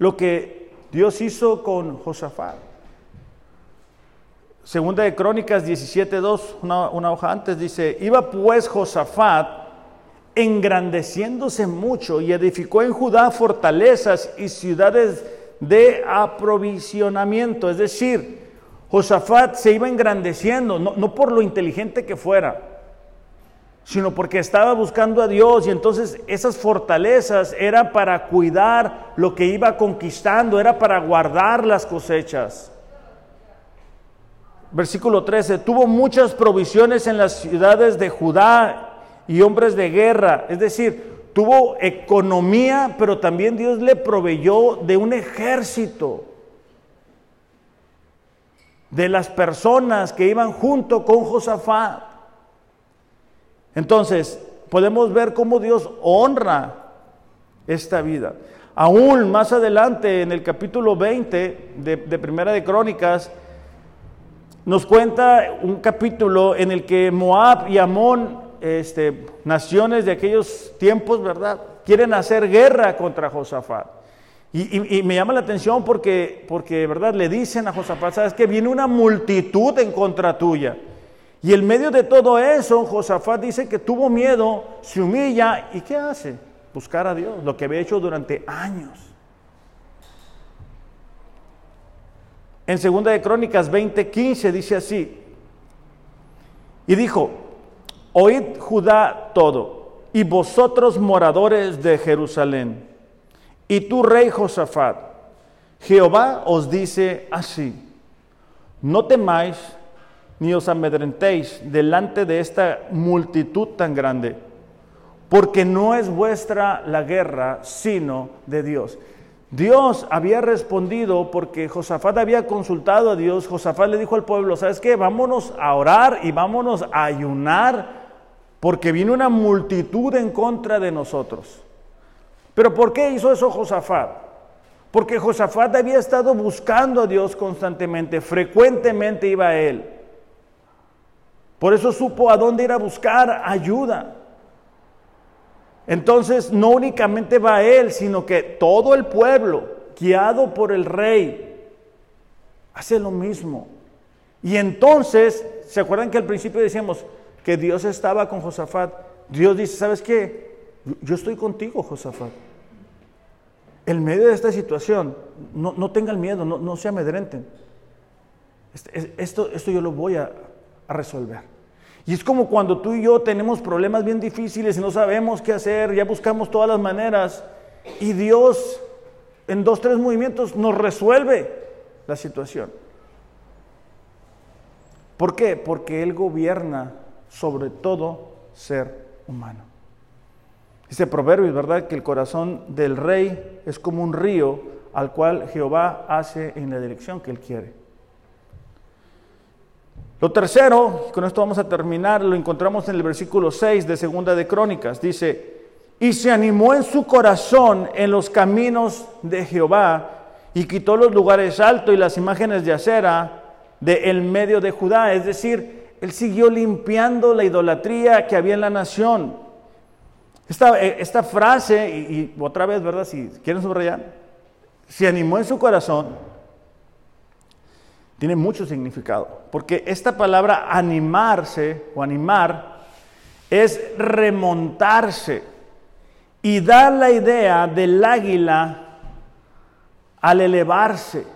lo que Dios hizo con Josafat. Segunda de Crónicas 17.2, una, una hoja antes, dice, iba pues Josafat engrandeciéndose mucho y edificó en Judá fortalezas y ciudades de aprovisionamiento, es decir, Josafat se iba engrandeciendo, no, por lo inteligente que fuera, sino porque estaba buscando a Dios y entonces esas fortalezas era para cuidar lo que iba conquistando, era para guardar las cosechas. Versículo 13, tuvo muchas provisiones en las ciudades de Judá y hombres de guerra, es decir, tuvo economía, pero también Dios le proveyó de un ejército de las personas que iban junto con Josafat. Entonces, podemos ver cómo Dios honra esta vida. Aún más adelante, en el capítulo 20 de, Primera de Crónicas, nos cuenta un capítulo en el que Moab y Amón, este, naciones de aquellos tiempos, ¿verdad? Quieren hacer guerra contra Josafat. Y, me llama la atención porque, porque, ¿verdad? Le dicen a Josafat, ¿sabes que Viene una multitud en contra tuya. Y en medio de todo eso, Josafat dice que tuvo miedo, se humilla y ¿qué hace? Buscar a Dios, lo que había hecho durante años. En segunda de Crónicas 20:15 dice así: Y dijo: Oíd Judá todo, y vosotros moradores de Jerusalén, y tú rey Josafat, Jehová os dice así: No temáis ni os amedrentéis delante de esta multitud tan grande, porque no es vuestra la guerra, sino de Dios. Dios había respondido porque Josafat había consultado a Dios. Josafat le dijo al pueblo, ¿sabes qué? Vámonos a orar y vámonos a ayunar porque viene una multitud en contra de nosotros. Pero ¿por qué hizo eso Josafat? Porque Josafat había estado buscando a Dios constantemente, frecuentemente iba a él. Por eso supo a dónde ir a buscar ayuda. Entonces no únicamente va él, sino que todo el pueblo, guiado por el rey, hace lo mismo. Y entonces, ¿se acuerdan que al principio decíamos que Dios estaba con Josafat? Dios dice, ¿sabes qué? Yo estoy contigo, Josafat. En medio de esta situación, no, tengan miedo, no, se amedrenten. Este, esto, esto yo lo voy a, a resolver. Y es como cuando tú y yo tenemos problemas bien difíciles y no sabemos qué hacer, ya buscamos todas las maneras y Dios en dos, tres movimientos nos resuelve la situación. ¿Por qué? Porque Él gobierna sobre todo ser humano. Dice Proverbios, ¿verdad? Que el corazón del rey es como un río al cual Jehová hace en la dirección que Él quiere. Lo tercero, con esto vamos a terminar, lo encontramos en el versículo 6 de Segunda de Crónicas. Dice, y se animó en su corazón en los caminos de Jehová y quitó los lugares altos y las imágenes de acera de el medio de Judá. Es decir, él siguió limpiando la idolatría que había en la nación. Esta, eh, esta frase, y, y otra vez, ¿verdad? Si quieren subrayar, se animó en su corazón tiene mucho significado, porque esta palabra animarse o animar es remontarse y dar la idea del águila al elevarse.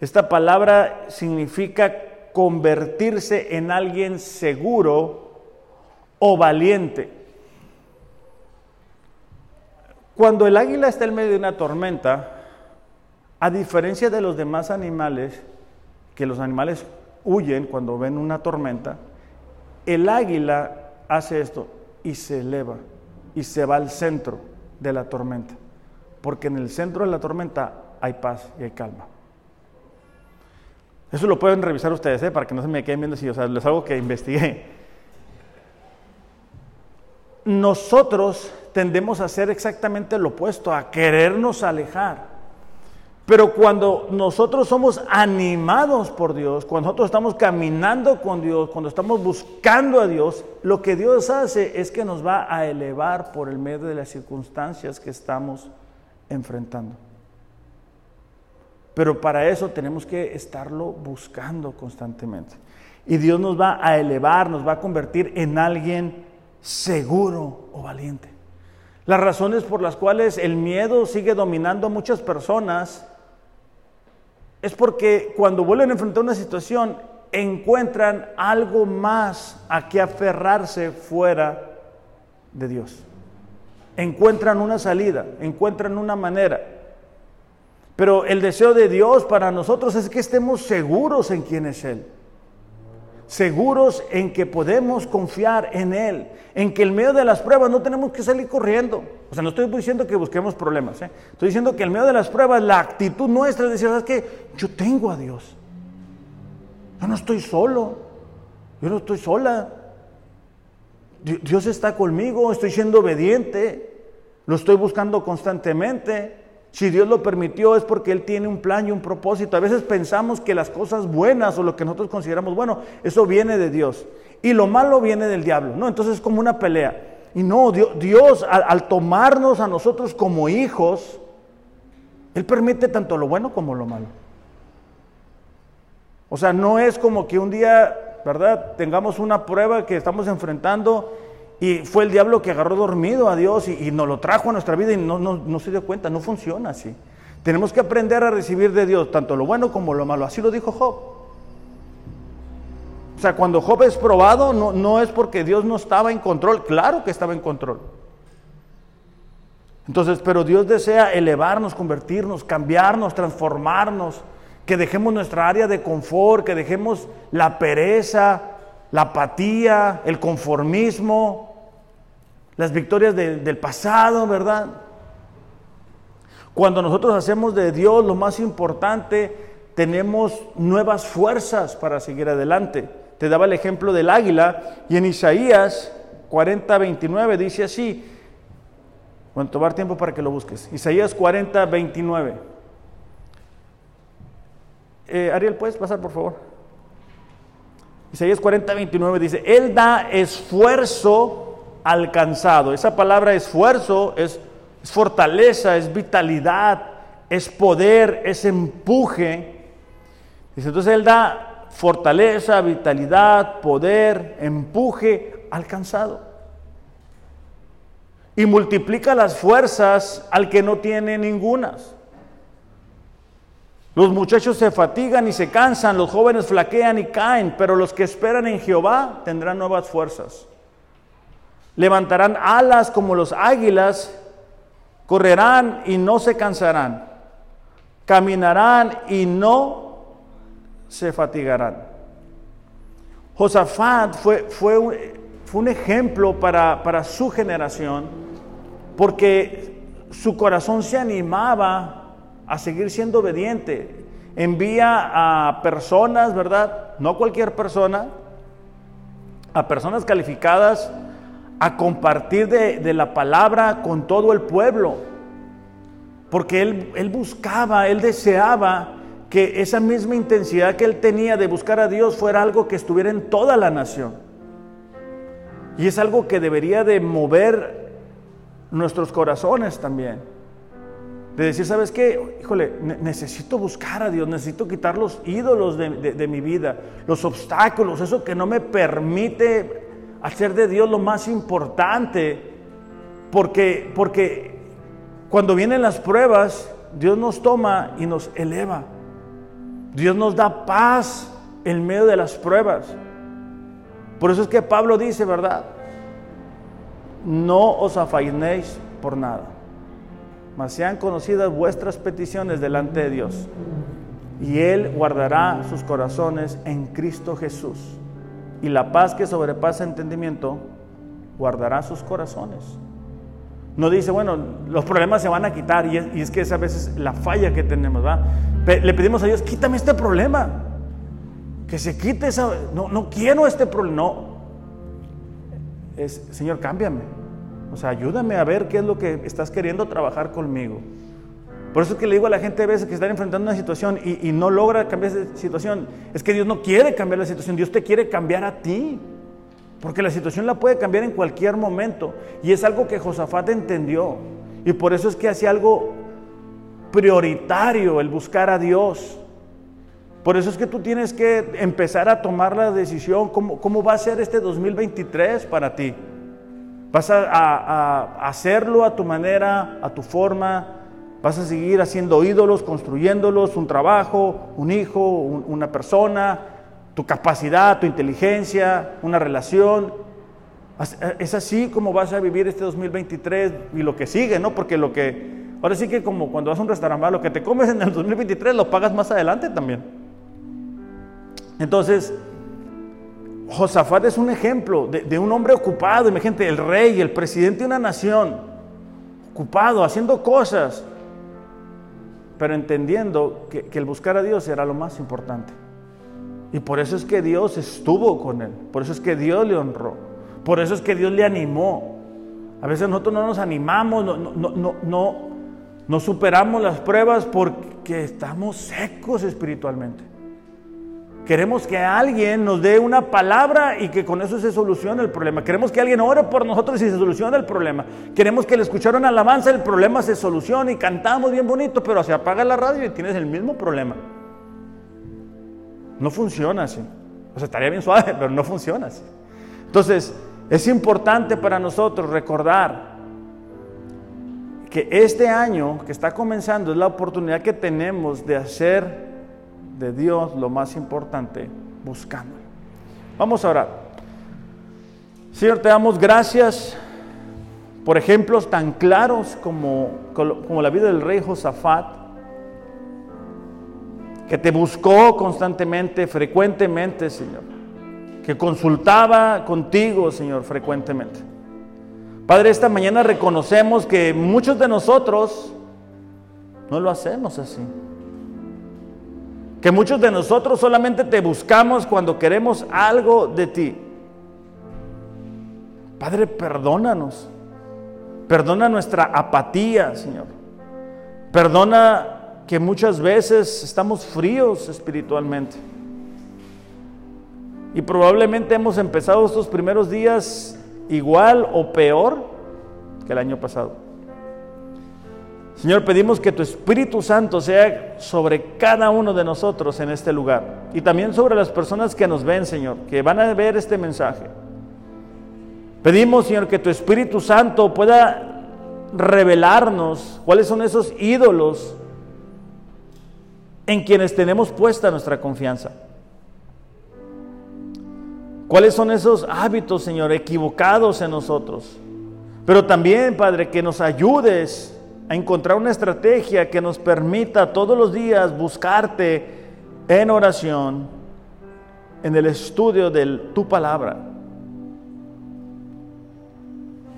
Esta palabra significa convertirse en alguien seguro o valiente. Cuando el águila está en medio de una tormenta, a diferencia de los demás animales, que los animales huyen cuando ven una tormenta, el águila hace esto y se eleva y se va al centro de la tormenta, porque en el centro de la tormenta hay paz y hay calma. Eso lo pueden revisar ustedes, ¿eh? para que no se me queden viendo si, o sea, les algo que investigué. Nosotros tendemos a hacer exactamente lo opuesto, a querernos alejar. Pero cuando nosotros somos animados por Dios, cuando nosotros estamos caminando con Dios, cuando estamos buscando a Dios, lo que Dios hace es que nos va a elevar por el medio de las circunstancias que estamos enfrentando. Pero para eso tenemos que estarlo buscando constantemente. Y Dios nos va a elevar, nos va a convertir en alguien seguro o valiente. Las razones por las cuales el miedo sigue dominando a muchas personas es porque cuando vuelven a enfrentar una situación encuentran algo más a que aferrarse fuera de Dios. Encuentran una salida, encuentran una manera. Pero el deseo de Dios para nosotros es que estemos seguros en quién es Él seguros en que podemos confiar en Él, en que en medio de las pruebas no tenemos que salir corriendo. O sea, no estoy diciendo que busquemos problemas, ¿eh? estoy diciendo que en medio de las pruebas la actitud nuestra es decir, ¿sabes qué? Yo tengo a Dios. Yo no estoy solo, yo no estoy sola. Dios está conmigo, estoy siendo obediente, lo estoy buscando constantemente. Si Dios lo permitió es porque Él tiene un plan y un propósito. A veces pensamos que las cosas buenas o lo que nosotros consideramos bueno, eso viene de Dios. Y lo malo viene del diablo. No, entonces es como una pelea. Y no, Dios, al, tomarnos a nosotros como hijos, Él permite tanto lo bueno como lo malo. O sea, no es como que un día, ¿verdad? Tengamos una prueba que estamos enfrentando y fue el diablo que agarró dormido a Dios y, nos lo trajo a nuestra vida y no, no se dio cuenta. No funciona así. Tenemos que aprender a recibir de Dios tanto lo bueno como lo malo. Así lo dijo Job. O sea, cuando Job es probado, no, no es porque Dios no estaba en control. Claro que estaba en control. Entonces, pero Dios desea elevarnos, convertirnos, cambiarnos, transformarnos, que dejemos nuestra área de confort, que dejemos la pereza, la apatía, el conformismo, las victorias del pasado, ¿verdad? Cuando nosotros hacemos de Dios lo más importante, tenemos nuevas fuerzas para seguir adelante. Te daba el ejemplo del águila y en Isaías 40, 29 dice así, bueno, tomar tiempo para que lo busques. Isaías 40, 29. Eh, Ariel, ¿puedes pasar por favor? Isaías 40, 29 dice, Él da esfuerzo alcanzado. Esa palabra esfuerzo es fortaleza, es vitalidad, es poder, es empuje. Entonces Él da fortaleza, vitalidad, poder, empuje alcanzado. Y multiplica las fuerzas al que no tiene ningunas. Los muchachos se fatigan y se cansan, los jóvenes flaquean y caen, pero los que esperan en Jehová tendrán nuevas fuerzas. Levantarán alas como los águilas correrán y no se cansarán, caminarán y no se fatigarán. Josafat fue, fue, fue un ejemplo para, para su generación porque su corazón se animaba a seguir siendo obediente. Envía a personas, ¿verdad? No cualquier persona, a personas calificadas a compartir de, la palabra con todo el pueblo. Porque él, él buscaba, él deseaba que esa misma intensidad que él tenía de buscar a Dios fuera algo que estuviera en toda la nación. Y es algo que debería de mover nuestros corazones también. De decir, ¿sabes qué? Híjole, necesito buscar a Dios, necesito quitar los ídolos de, de mi vida, los obstáculos, eso que no me permite hacer de Dios lo más importante, porque, porque cuando vienen las pruebas, Dios nos toma y nos eleva. Dios nos da paz en medio de las pruebas. Por eso es que Pablo dice, ¿verdad? No os afainéis por nada, mas sean conocidas vuestras peticiones delante de Dios. Y Él guardará sus corazones en Cristo Jesús y la paz que sobrepasa entendimiento guardará sus corazones. No dice, bueno, los problemas se van a quitar y es, que es a veces la falla que tenemos, ¿va? Le pedimos a Dios, quítame este problema, que se quite esa, no, no quiero este problema, no. Es, Señor, cámbiame, o sea, ayúdame a ver qué es lo que estás queriendo trabajar conmigo. Por eso es que le digo a la gente a veces que están enfrentando una situación y, no logra cambiar esa situación. Es que Dios no quiere cambiar la situación, Dios te quiere cambiar a ti. Porque la situación la puede cambiar en cualquier momento. Y es algo que Josafat entendió. Y por eso es que hace algo prioritario el buscar a Dios. Por eso es que tú tienes que empezar a tomar la decisión, cómo, cómo va a ser este 2023 para ti. Vas a hacerlo a tu manera, a tu forma, Vas a seguir haciendo ídolos, construyéndolos, un trabajo, un hijo, una persona, tu capacidad, tu inteligencia, una relación. Es así como vas a vivir este 2023 y lo que sigue, ¿no? Porque lo que, ahora sí que como cuando vas a un restaurante, lo que te comes en el 2023 lo pagas más adelante también. Entonces, Josafat es un ejemplo de, de un hombre ocupado, imagínate, el rey, el presidente de una nación, ocupado, haciendo cosas, pero entendiendo que, el buscar a Dios era lo más importante. Y por eso es que Dios estuvo con él, por eso es que Dios le honró, por eso es que Dios le animó. A veces nosotros no nos animamos, no, no, no, no, no superamos las pruebas porque estamos secos espiritualmente. Queremos que alguien nos dé una palabra y que con eso se solucione el problema. Queremos que alguien ore por nosotros y se solucione el problema. Queremos que le escucharon alabanza, el problema se solucione y cantamos bien bonito, pero se apaga la radio y tienes el mismo problema. No funciona así. O sea, estaría bien suave, pero no funciona así. Entonces, es importante para nosotros recordar que este año que está comenzando es la oportunidad que tenemos de hacer de Dios lo más importante, buscando. Vamos a orar. Señor, te damos gracias por ejemplos tan claros como, como la vida del rey Josafat, que te buscó constantemente, frecuentemente, Señor, que consultaba contigo, Señor, frecuentemente. Padre, esta mañana reconocemos que muchos de nosotros no lo hacemos así. Que muchos de nosotros solamente te buscamos cuando queremos algo de ti. Padre, perdónanos. Perdona nuestra apatía, Señor. Perdona que muchas veces estamos fríos espiritualmente. Y probablemente hemos empezado estos primeros días igual o peor que el año pasado. Señor, pedimos que tu Espíritu Santo sea sobre cada uno de nosotros en este lugar y también sobre las personas que nos ven, Señor, que van a ver este mensaje. Pedimos, Señor, que tu Espíritu Santo pueda revelarnos cuáles son esos ídolos en quienes tenemos puesta nuestra confianza. ¿Cuáles son esos hábitos, Señor, equivocados en nosotros? Pero también, Padre, que nos ayudes a encontrar una estrategia que nos permita todos los días buscarte en oración, en el estudio de tu palabra.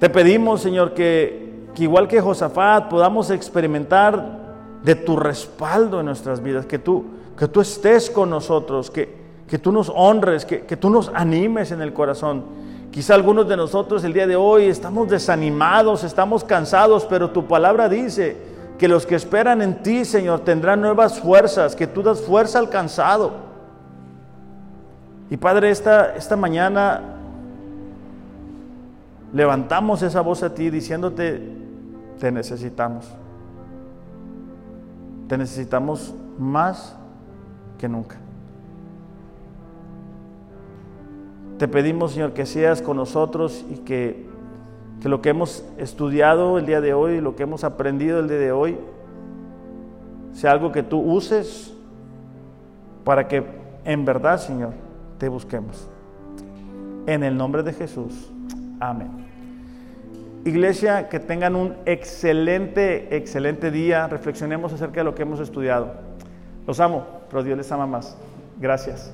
Te pedimos, Señor, que, que, igual que Josafat podamos experimentar de tu respaldo en nuestras vidas, que tú, que tú estés con nosotros, que, que tú nos honres, que, que, tú nos animes en el corazón. Quizá algunos de nosotros el día de hoy estamos desanimados, estamos cansados, pero tu palabra dice que los que esperan en ti, Señor, tendrán nuevas fuerzas, que tú das fuerza al cansado. Y Padre, esta, esta mañana levantamos esa voz a ti diciéndote, te necesitamos. Te necesitamos más que nunca. Te pedimos, Señor, que seas con nosotros y que, que, lo que hemos estudiado el día de hoy, lo que hemos aprendido el día de hoy, sea algo que tú uses para que en verdad, Señor, te busquemos. En el nombre de Jesús. Amén. Iglesia, que tengan un excelente, excelente día. Reflexionemos acerca de lo que hemos estudiado. Los amo, pero Dios les ama más. Gracias.